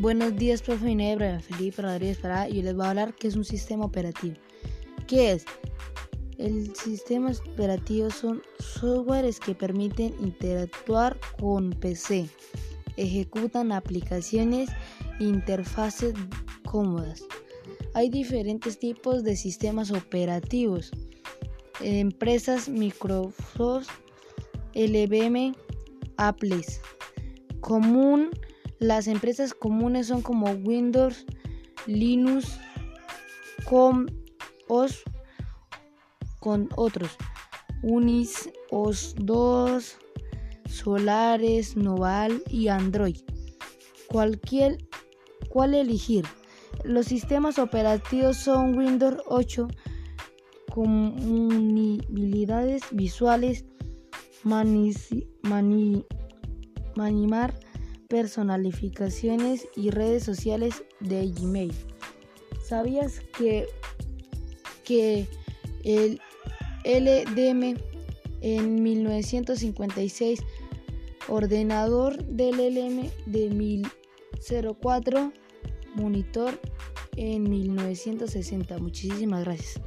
Buenos días, profe. Es Felipe Rodríguez Pará y les voy a hablar qué es un sistema operativo. ¿Qué es? El sistema operativo son softwares que permiten interactuar con PC, ejecutan aplicaciones e interfaces cómodas. Hay diferentes tipos de sistemas operativos. Empresas Microsoft, LBM, Apple. Común las empresas comunes son como Windows, Linux, com, OS, con otros, Unis, OS2, Solares, Noval y Android. Cualquier, ¿Cuál elegir? Los sistemas operativos son Windows 8, comunidades visuales, manimar, personalificaciones y redes sociales de Gmail. ¿Sabías que, que el LDM en 1956, ordenador del LM de 1004, monitor en 1960? Muchísimas gracias.